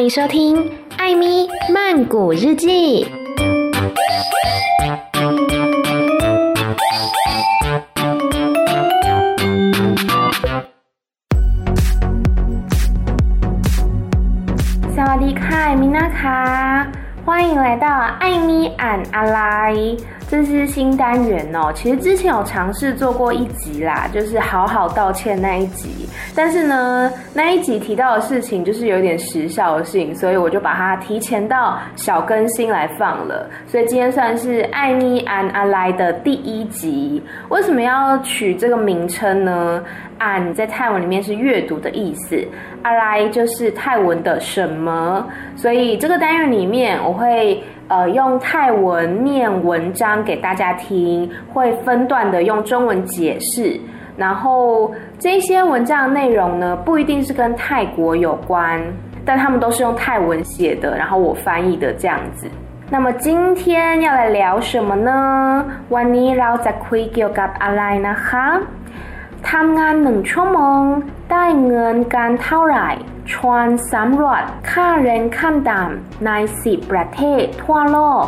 欢迎收听《艾咪曼谷日记》。萨瓦迪卡，米娜卡，欢迎来到艾咪俺阿来。这是新单元哦，其实之前有尝试做过一集啦，就是好好道歉那一集，但是呢，那一集提到的事情就是有点时效性，所以我就把它提前到小更新来放了。所以今天算是艾咪俺阿来的第一集。为什么要取这个名称呢？俺在泰文里面是阅读的意思，阿来就是泰文的什么，所以这个单元里面我会。呃，用泰文念文章给大家听，会分段的用中文解释。然后这些文章内容呢，不一定是跟泰国有关，但他们都是用泰文写的，然后我翻译的这样子。那么今天要来聊什么呢？วันนี้เราจะคุยเกี่ยวกับอะไรนะคะทำงานหนึ่งชั่วโมงได้เงินกันเท่าไหร่ ชวนสำรวจค่าแรงขั้นต่ำในสิบประเทศทั่วโลก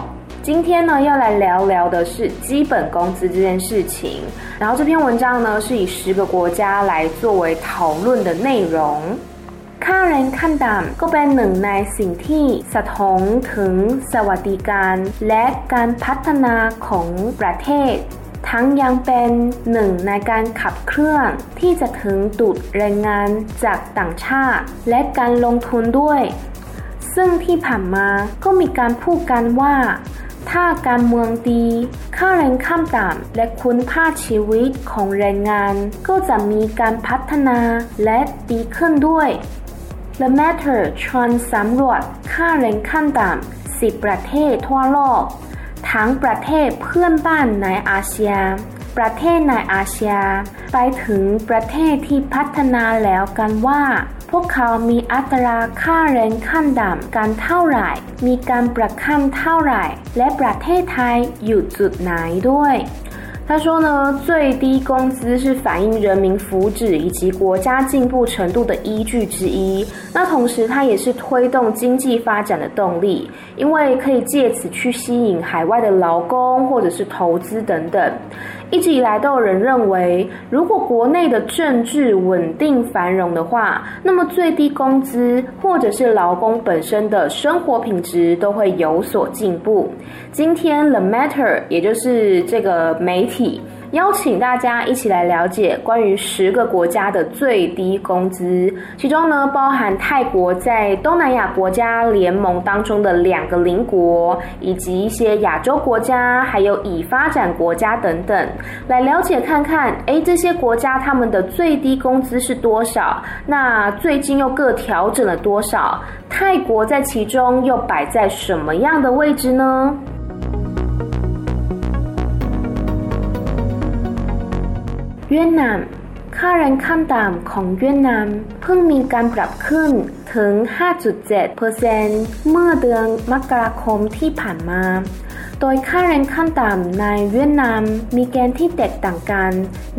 今天呢，要来聊聊的是基本工资这件事情。然后这篇文章呢，是以十个国家来作为讨论的内容。ค่าแรงขั้นต่ำก็เป็นหนึ่งในสิ่งที่สะท้อนถึงสวัสดิการและการพัฒนาของประเทศ ทั้งยังเป็นหนึ่งในการขับเคลื่อนที่จะถึงดูดแรงงานจากต่างชาติ และการลงทุนด้วย ซึ่งที่ผ่านมาก็มีการพูดกันว่า ถ้าการเมืองดี ค่าแรงขั้นต่ำและคุณภาพชีวิตของแรงงาน ก็จะมีการพัฒนาและดีขึ้นด้วย The Matter ชวนสำรวจค่าแรงขั้นต่ำ10 ประเทศทั่วโลก ทั้งประเทศเพื่อนบ้านในอาเซียน ประเทศในอาเซียน ไปถึงประเทศที่พัฒนาแล้วกันว่า พวกเขามีอัตราค่าแรงขั้นต่ำกันเท่าไหร่ มีการประคันเท่าไหร่ และประเทศไทยอยู่จุดไหนด้วย 他说呢，最低工资是反映人民福祉以及国家进步程度的依据之一。那同时，它也是推动经济发展的动力，因为可以借此去吸引海外的劳工或者是投资等等。一直以来都有人认为，如果国内的政治稳定繁荣的话，那么最低工资或者是劳工本身的生活品质都会有所进步。今天 The Matter 也就是这个媒体。邀请大家一起来了解关于十个国家的最低工资，其中呢包含泰国在东南亚国家联盟当中的两个邻国，以及一些亚洲国家，还有已发展国家等等，来了解看看，诶，这些国家他们的最低工资是多少？那最近又各调整了多少？泰国在其中又摆在什么样的位置呢？ เวียดนาม ค่าแรงขั้นต่ำของเวียดนาม เพิ่งมีการปรับขึ้นถึง 5.7%เมื่อเดือนมกราคมที่ผ่านมา โดยค่าแรงขั้นต่ำในเวียดนาม มีเกณฑ์ที่แตกต่างกัน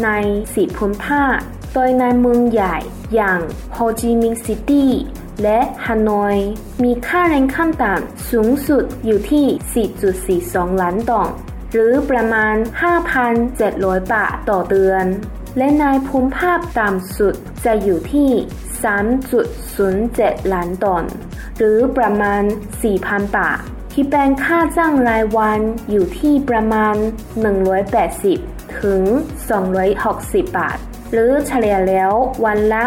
ใน4ภูมิภาค โดยในเมืองใหญ่อย่างโฮจิมินห์ซิตี้และฮานอย มีค่าแรงขั้นต่ำสูงสุดอยู่ที่ 4.42 ล้านดอง หรือประมาณ 5,700 บาทต่อเดือน และในภูมิภาคต่ำสุดจะอยู่ที่ 3.07 ล้านดอลหรือประมาณ 4,000 บาท ที่เป็นค่าจ้างรายวันอยู่ที่ประมาณ 180 ถึง 260 บาท หรือเฉลี่ยแล้ววันละ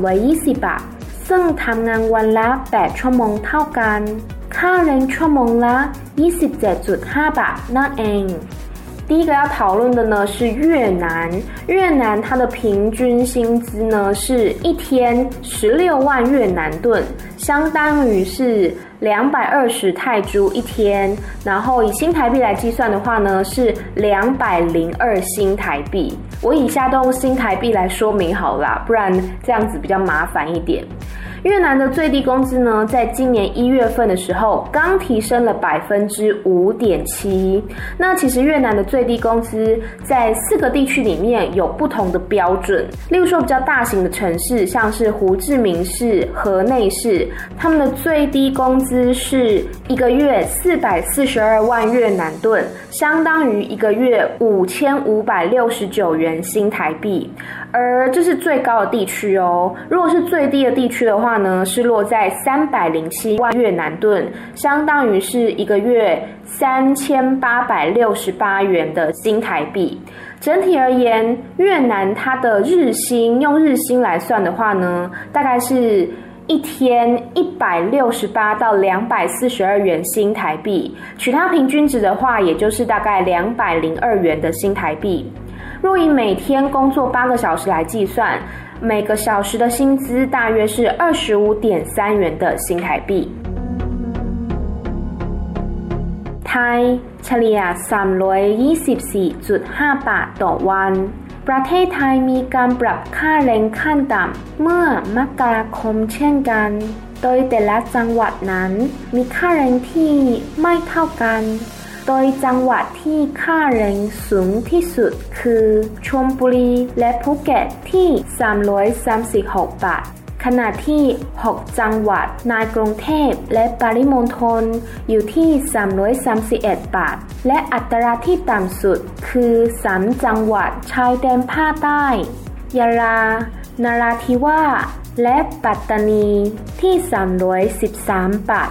220 บาท ซึ่งทำงานวันละ 8 ชั่วโมงเท่ากัน ค่าแรงชั่วโมงละ27.5บาทนั่นเอง第一个要讨论的呢是越南，越南它的平均薪资呢是一天十六万越南盾，相当于是两百二十泰铢一天，然后以新台币来计算的话呢是两百零二新台币。我以下都用新台币来说明好了啦，不然这样子比较麻烦一点。 越南的最低工资呢，在今年一月份的时候，刚提升了百分之五点七。那其实越南的最低工资在四个地区里面有不同的标准。例如说，比较大型的城市，像是胡志明市、河内市，他们的最低工资是一个月四百四十二万越南盾，相当于一个月五千五百六十九元新台币。而这是最高的地区哦。如果是最低的地区的话呢，是落在三百零七万越南盾，相当于是一个月三千八百六十八元的新台币。整体而言，越南它的日薪用日薪来算的话呢，大概是一天一百六十八到两百四十二元新台币，取它平均值的话，也就是大概两百零二元的新台币。若以每天工作八个小时来计算，每个小时的薪资大约是二十五点三元的新台币。ไทยเฉลี่ยสามร้อยยี่สิบสี่จุดห้าบาทต่อวัน ประเทศไทยมีการปรับค่าแรงขั้นต่ำเมื่อมกราคมเช่นกัน โดยแต่ละจังหวัดนั้นมีค่าแรงที่ไม่เท่ากัน โดยจังหวัดที่ค่าแรงสูงที่สุดคือชลบุรีและภูเก็ตที่ 336 บาท ขณะที่ 6 จังหวัดในกรุงเทพและปริมณฑลอยู่ที่ 331 บาท และอัตราที่ต่ำสุดคือ 3 จังหวัดชายแดนภาคใต้ยะลา นาราธิวาสและปัตตานีที่ 313 บาท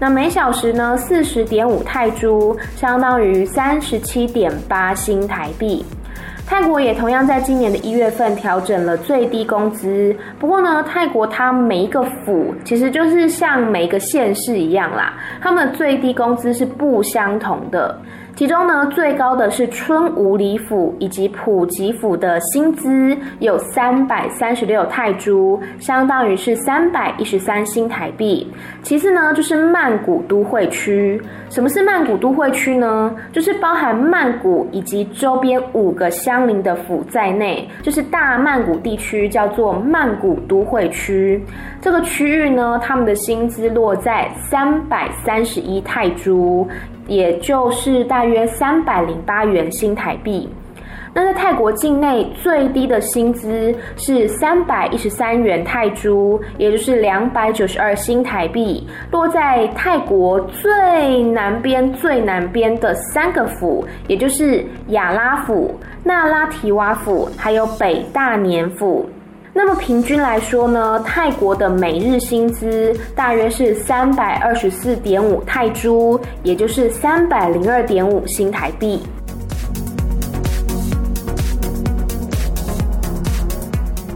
那每小时呢，四十点五泰铢，相当于三十七点八新台币。泰国也同样在今年的一月份调整了最低工资。不过呢，泰国它每一个府其实就是像每一个县市一样啦，他们的最低工资是不相同的。其中呢，最高的是春武里府以及普吉府的薪资有三百三十六泰铢，相当于是三百一十三新台币。其次呢，就是曼谷都会区。什么是曼谷都会区呢？就是包含曼谷以及周边五个相邻的府在内，就是大曼谷地区叫做曼谷都会区。这个区域呢，他们的薪资落在三百三十一泰铢。也就是大约三百零八元新台币。那在泰国境内最低的薪资是三百一十三元泰铢，也就是两百九十二新台币，落在泰国最南边最南边的三个府，也就是亚拉府、那拉提瓦府，还有北大年府。那么平均来说呢，泰国的每日薪资大约是三百二十四点五泰铢，也就是三百零二点五新台币。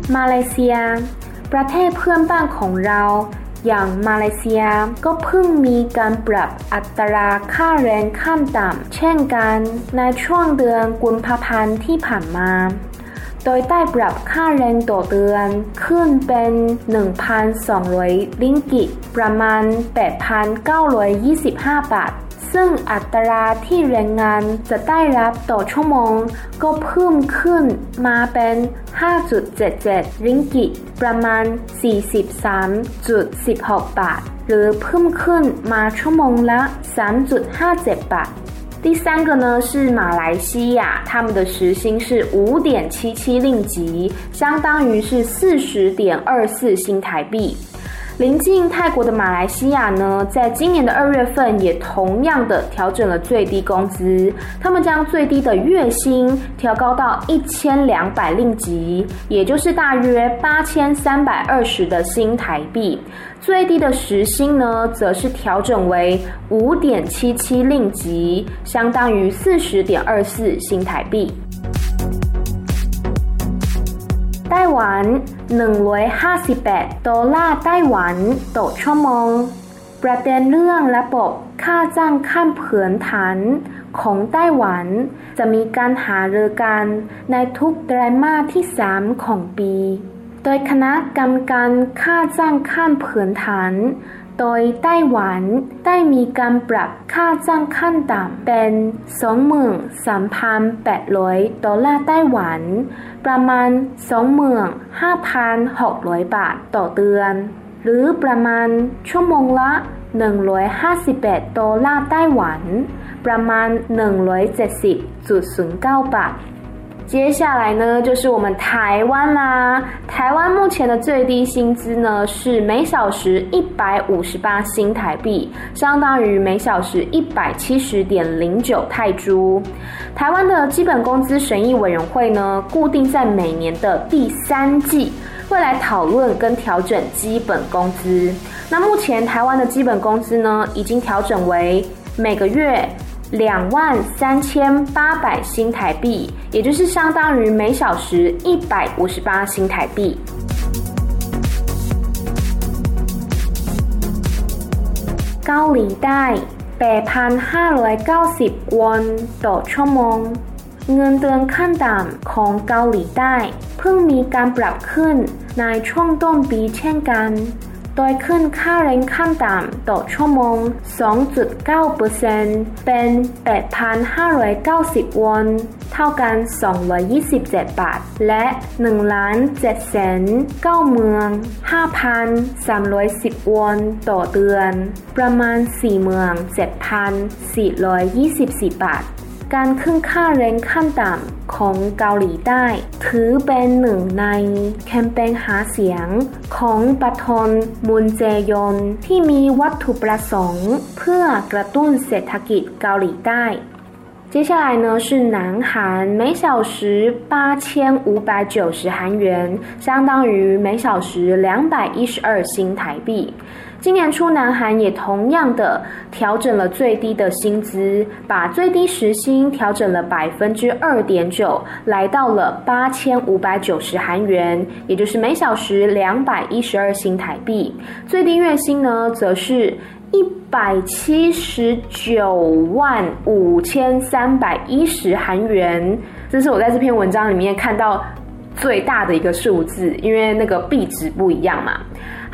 马来西亚，ประเทศเพื่อนบ้านของเราอย่างมาเลเซียก็เพิ่งมีการปรับอัตราค่าแรงขั้นต่ำเช่นกันในช่วงเดือนกุมภาพันธ์ที่ผ่านมา โดยได้ปรับค่าแรงต่อเดือนขึ้นเป็น 1,200 ลิงกิตประมาณ 8,925 บาท ซึ่งอัตราที่แรงงานจะได้รับต่อชั่วโมง ก็เพิ่มขึ้นมาเป็น 5.77 ลิงกิตประมาณ 43.16 บาท หรือเพิ่มขึ้นมาชั่วโมงละ 3.57 บาท 第三个呢是马来西亚，他们的时薪是五点七七令吉，相当于是四十点二四新台币。临近泰国的马来西亚呢在今年的二月份也同样的调整了最低工资他们将最低的月薪调高到一千两百令吉也就是大约八千三百二十的新台币。最低的时薪呢则是调整为五点七七令吉相当于四十点二四新台币。待完158 ดอลลาร์ไต้หวันต่อชั่วโมง ประเด็นเรื่องระบบค่าจ้างขั้นพื้นฐานของไต้หวัน จะมีการหารือกันในทุกไตรมาสที่ 3 ของปี โดยคณะกรรมการค่าจ้างขั้นพื้นฐาน โดยไต้หวันได้มีการปรับค่าจ้างขั้นต่ำเป็น 23,800 ดอลลาร์ไต้หวัน ประมาณ 25,600 บาทต่อเดือน หรือประมาณชั่วโมงละ 158 ดอลลาร์ไต้หวัน ประมาณ 170.09 บาท 接下来呢，就是我们台湾啦。台湾目前的最低薪资呢是每小时一百五十八新台币，相当于每小时一百七十点零九泰铢。台湾的基本工资审议委员会呢，固定在每年的第三季会来讨论跟调整基本工资。那目前台湾的基本工资呢，已经调整为每个月。两万三千八百新台币，也就是相当于每小时一百五十八新台币。高利贷八พันห้าร้อยเก้าสิบวอนต่อชั่วโมงเงินเดือนขั้นต่ำของเกาหลีใต้เพิ่งมีการปรับขึ้นในช่วงต้นปีเช่นกัน โดยขึ้นค่าแรงขั้นต่ำต่อชั่วโมง 2.9%เป็น 8,590 วอน เท่ากัน 227 บาท และ 1 ล้าน7แสน9เมือง 5,310 วอนต่อเดือน ประมาณ 4 เมือง 7,424 บาท การขึ้นค่าแรงขั้นต่ำของเกาหลีใต้ ถือเป็นหนึ่งในแคมเปญหาเสียงของปทนมุนเจยอนที่มีวัตถุประสงค์ เพื่อกระตุ้นเศรษฐกิจเกาหลีใต้ 接下来呢是南韩每小时八千五百九十韩元，相当于每小时两百一十二新台币。今年初，南韩也同样的调整了最低的薪资，把最低时薪调整了百分之二点九，来到了八千五百九十韩元，也就是每小时两百一十二新台币。最低月薪呢，则是一百七十九万五千三百一十韩元。这是我在这篇文章里面看到最大的一个数字，因为那个币值不一样嘛。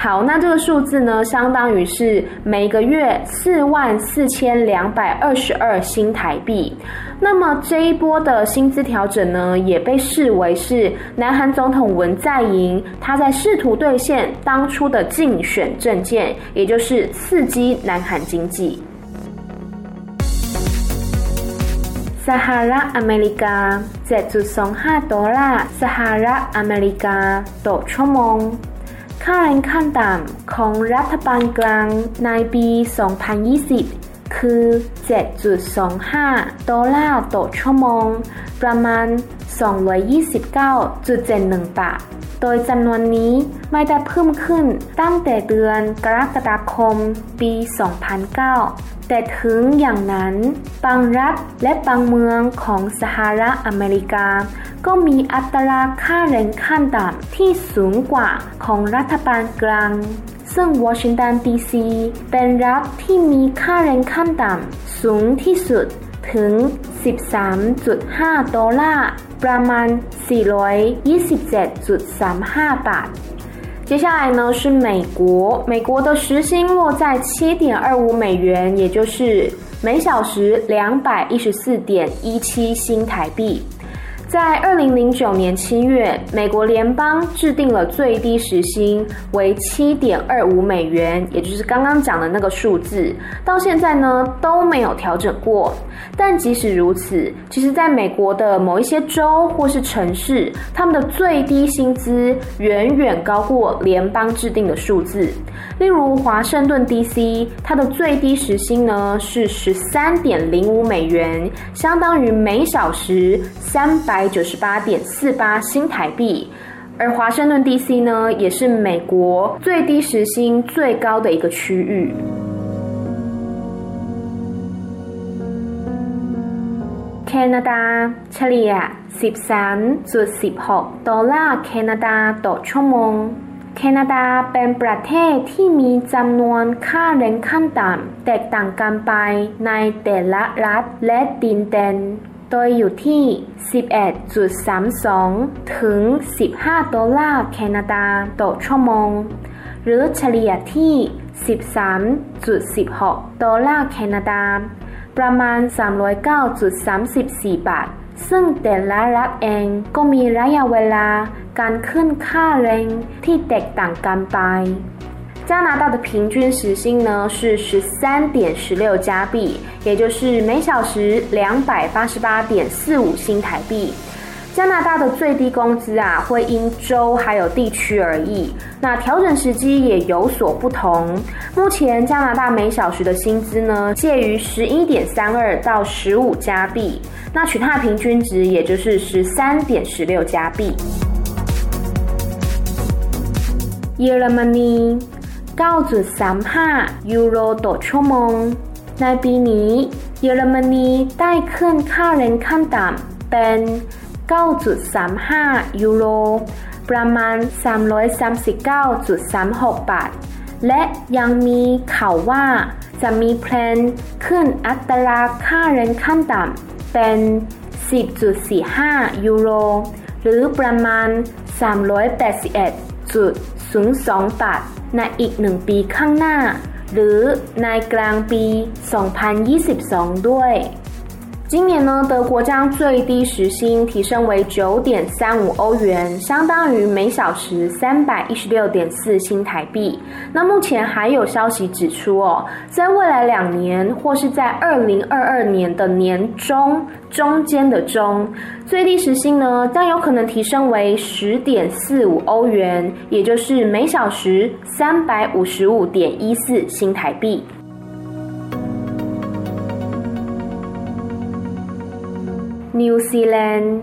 好，那这个数字呢，相当于是每个月四万四千两百二十二新台币。那么这一波的薪资调整呢，也被视为是南韩总统文在寅他在试图兑现当初的竞选政见，也就是刺激南韩经济。撒哈拉阿美利加在自从哈多拉撒哈拉阿美利加多出梦。 ค่าแรงขั้นต่ำของรัฐบาลกลางในปี 2020 คือ 7.25 ดอลลาร์ต่อชั่วโมง ประมาณ 229.71 บาท โดยจำนวนนี้ไม่ได้เพิ่มขึ้นตั้งแต่เดือนกรกฎาคมปี 2009 แต่ถึงอย่างนั้น บางรัฐและบางเมืองของสหรัฐอเมริกา ก็มีอัตราค่าแรงขั้นต่ำที่สูงกว่าของรัฐบาลกลาง ซึ่งวอชิงตันดีซีเป็นรัฐที่มีค่าแรงขั้นต่ำสูงที่สุดถึง 13.5 ดอลลาร์ ประมาณ 427.35 บาท。接下来呢是美国，美国的时薪落在7.25美元，也就是每小时214.17新台币。 在二零零九年七月，美国联邦制定了最低时薪为七点二五美元，也就是刚刚讲的那个数字，到现在呢都没有调整过。但即使如此，其实在美国的某一些州或是城市，他们的最低薪资远远高过联邦制定的数字。例如华盛顿 DC，它的最低时薪呢是十三点零五美元，相当于每小时三百。百九十八点四八新台币，而华盛顿 DC 呢，也是美国最低时薪最高的一个区域。加拿大เฉลี่ย13.16ดอลลาร์แคนาดาต่อชั่วโมง แคนาดาเป็นประเทศที่มีจำนวนค่าแรงขั้นต่ำแตกต่างกันไปในแต่ละรัฐและดินแดน โดยอยู่ที่ 11.32 ถึง 15 ดอลลาร์แคนาดาต่อชั่วโมง หรือเฉลี่ยที่ 13.16 ดอลลาร์แคนาดา ประมาณ 309.34 บาท ซึ่งแต่ละรัฐเองก็มีระยะเวลาการขึ้นค่าแรงที่แตกต่างกันไป 加拿大的平均时薪呢是十三点十六加币，也就是每小时两百八十八点四五新台币。加拿大的最低工资啊会因州还有地区而异，那调整时机也有所不同。目前加拿大每小时的薪资呢介于十一点三二到十五加币，那取它平均值也就是十三点十六加币。耶路曼尼。9.35 ยูโรต่อชั่วโมง ในปีนี้ เยอรมนีได้ขึ้นค่าแรงขั้นต่ำเป็น 9.35 ยูโร ประมาณ 339.36 บาท และยังมีข่าวว่าจะมีแพลนขึ้นอัตราค่าแรงขั้นต่ำเป็น 10.45 ยูโร หรือประมาณ 381. 381.02บาทในอีกหนึ่งปีข้างหน้า หรือในกลางปี 2022 ด้วย 今年呢，德国将最低时薪提升为九点三五欧元，相当于每小时三百一十六点四新台币。那目前还有消息指出哦，在未来两年或是在二零二二年的年中中间的中，最低时薪呢将有可能提升为十点四五欧元，也就是每小时三百五十五点一四新台币。 นิวซีแลนด์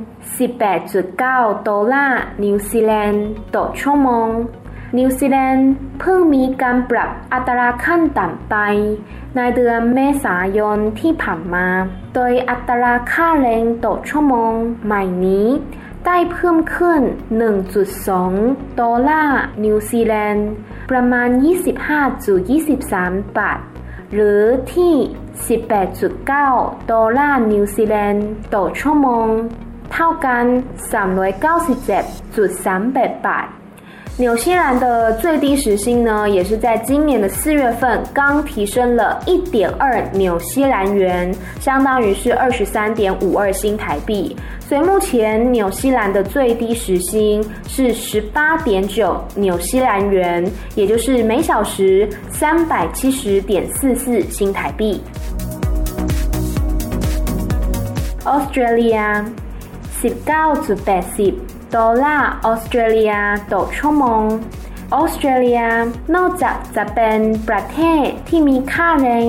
18.9 ดอลลาร์นิวซีแลนด์ต่อชั่วโมง นิวซีแลนด์เพิ่งมีการปรับอัตราขั้นต่ำไป ในเดือนเมษายนที่ผ่านมา โดยอัตราค่าแรงต่อชั่วโมงใหม่นี้ได้เพิ่มขึ้น 1.2 ดอลลาร์นิวซีแลนด์ ประมาณ 25.23 บาท หรือที่ 18.9 ดอลลาร์นิวซีแลนด์ต่อชั่วโมง เท่ากัน 397.38 บาท。 纽西兰的最低时薪呢，也是在今年的四月份刚提升了一点二纽西兰元，相当于是二十三点五二新台币。所以目前纽西兰的最低时薪是十八点九纽西兰元，也就是每小时三百七十点四四新台币。Australia 十九至八十 ดอลลาร์ออสเตรเลียต่อชั่วโมงออสเตรเลียนอกจากจะเป็นประเทศที่มีค่าแรง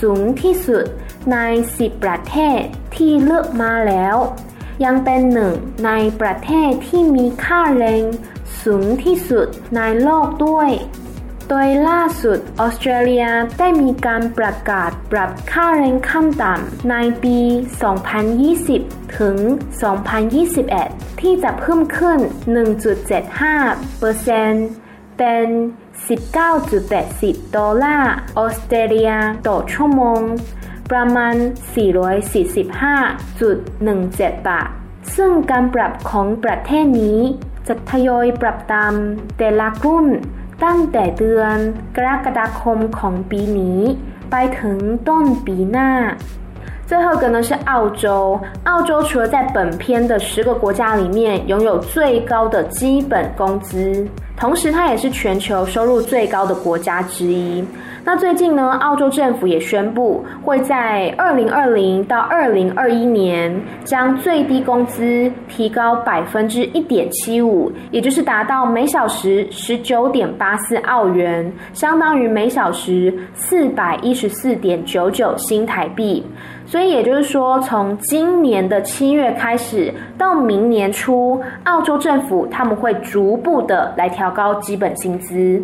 สูงที่สุดใน 10 ประเทศที่เลือกมาแล้ว ยังเป็นหนึ่งในประเทศที่มีค่าแรงสูงที่สุดในโลกด้วย โดยล่าสุดออสเตรเลียได้มีการประกาศปรับค่าแรงขั้นต่ำในปี 2020 ถึง 2021 ที่จะเพิ่มขึ้น 1.75เปอร์เซ็นต์เป็น 19.80 ดอลลาร์ออสเตรเลียต่อชั่วโมง ประมาณ 445.17 บาท ซึ่งการปรับของประเทศนี้จะทยอยปรับตามแต่ละรุ่น ตั้งแต่เดือนกรกฎาคมของปีนี้ ไปถึงต้นปีหน้า最后一个呢是澳洲，澳洲除了在本片的十个国家里面拥有最高的基本工资，同时它也是全球收入最高的国家之一。 那最近呢，澳洲政府也宣布会在二零二零到二零二一年将最低工资提高百分之一点七五，也就是达到每小时十九点八四澳元，相当于每小时四百一十四点九九新台币。所以也就是说，从今年的七月开始到明年初，澳洲政府他们会逐步的来调高基本薪资。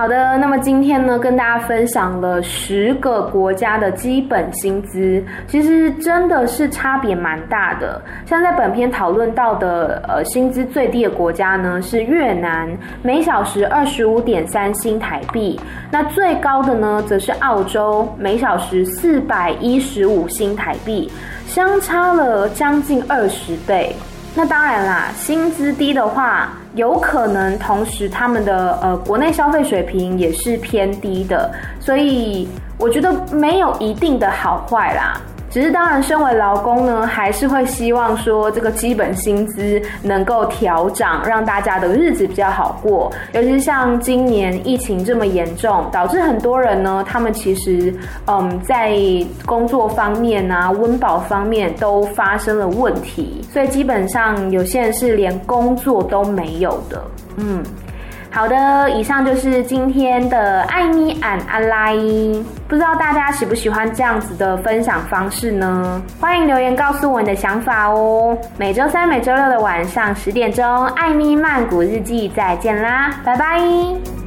好的，那么今天呢，跟大家分享了十个国家的基本薪资，其实真的是差别蛮大的。像在本篇讨论到的，呃，薪资最低的国家呢是越南，每小时二十五点三新台币。那最高的呢，则是澳洲，每小时四百一十五新台币，相差了将近二十倍。那当然啦，薪资低的话，有可能同时他们的呃国内消费水平也是偏低的，所以我觉得没有一定的好坏啦。只是当然，身为劳工呢，还是会希望说这个基本薪资能够调涨，让大家的日子比较好过。尤其像今年疫情这么严重，导致很多人呢，他们其实嗯在工作方面啊、温饱方面都发生了问题，所以基本上有些人是连工作都没有的。嗯。好的，以上就是今天的艾咪俺阿来，不知道大家喜不喜欢这样子的分享方式呢？欢迎留言告诉我你的想法哦。每周三、每周六的晚上十点钟，艾米曼谷日记再见啦，拜拜。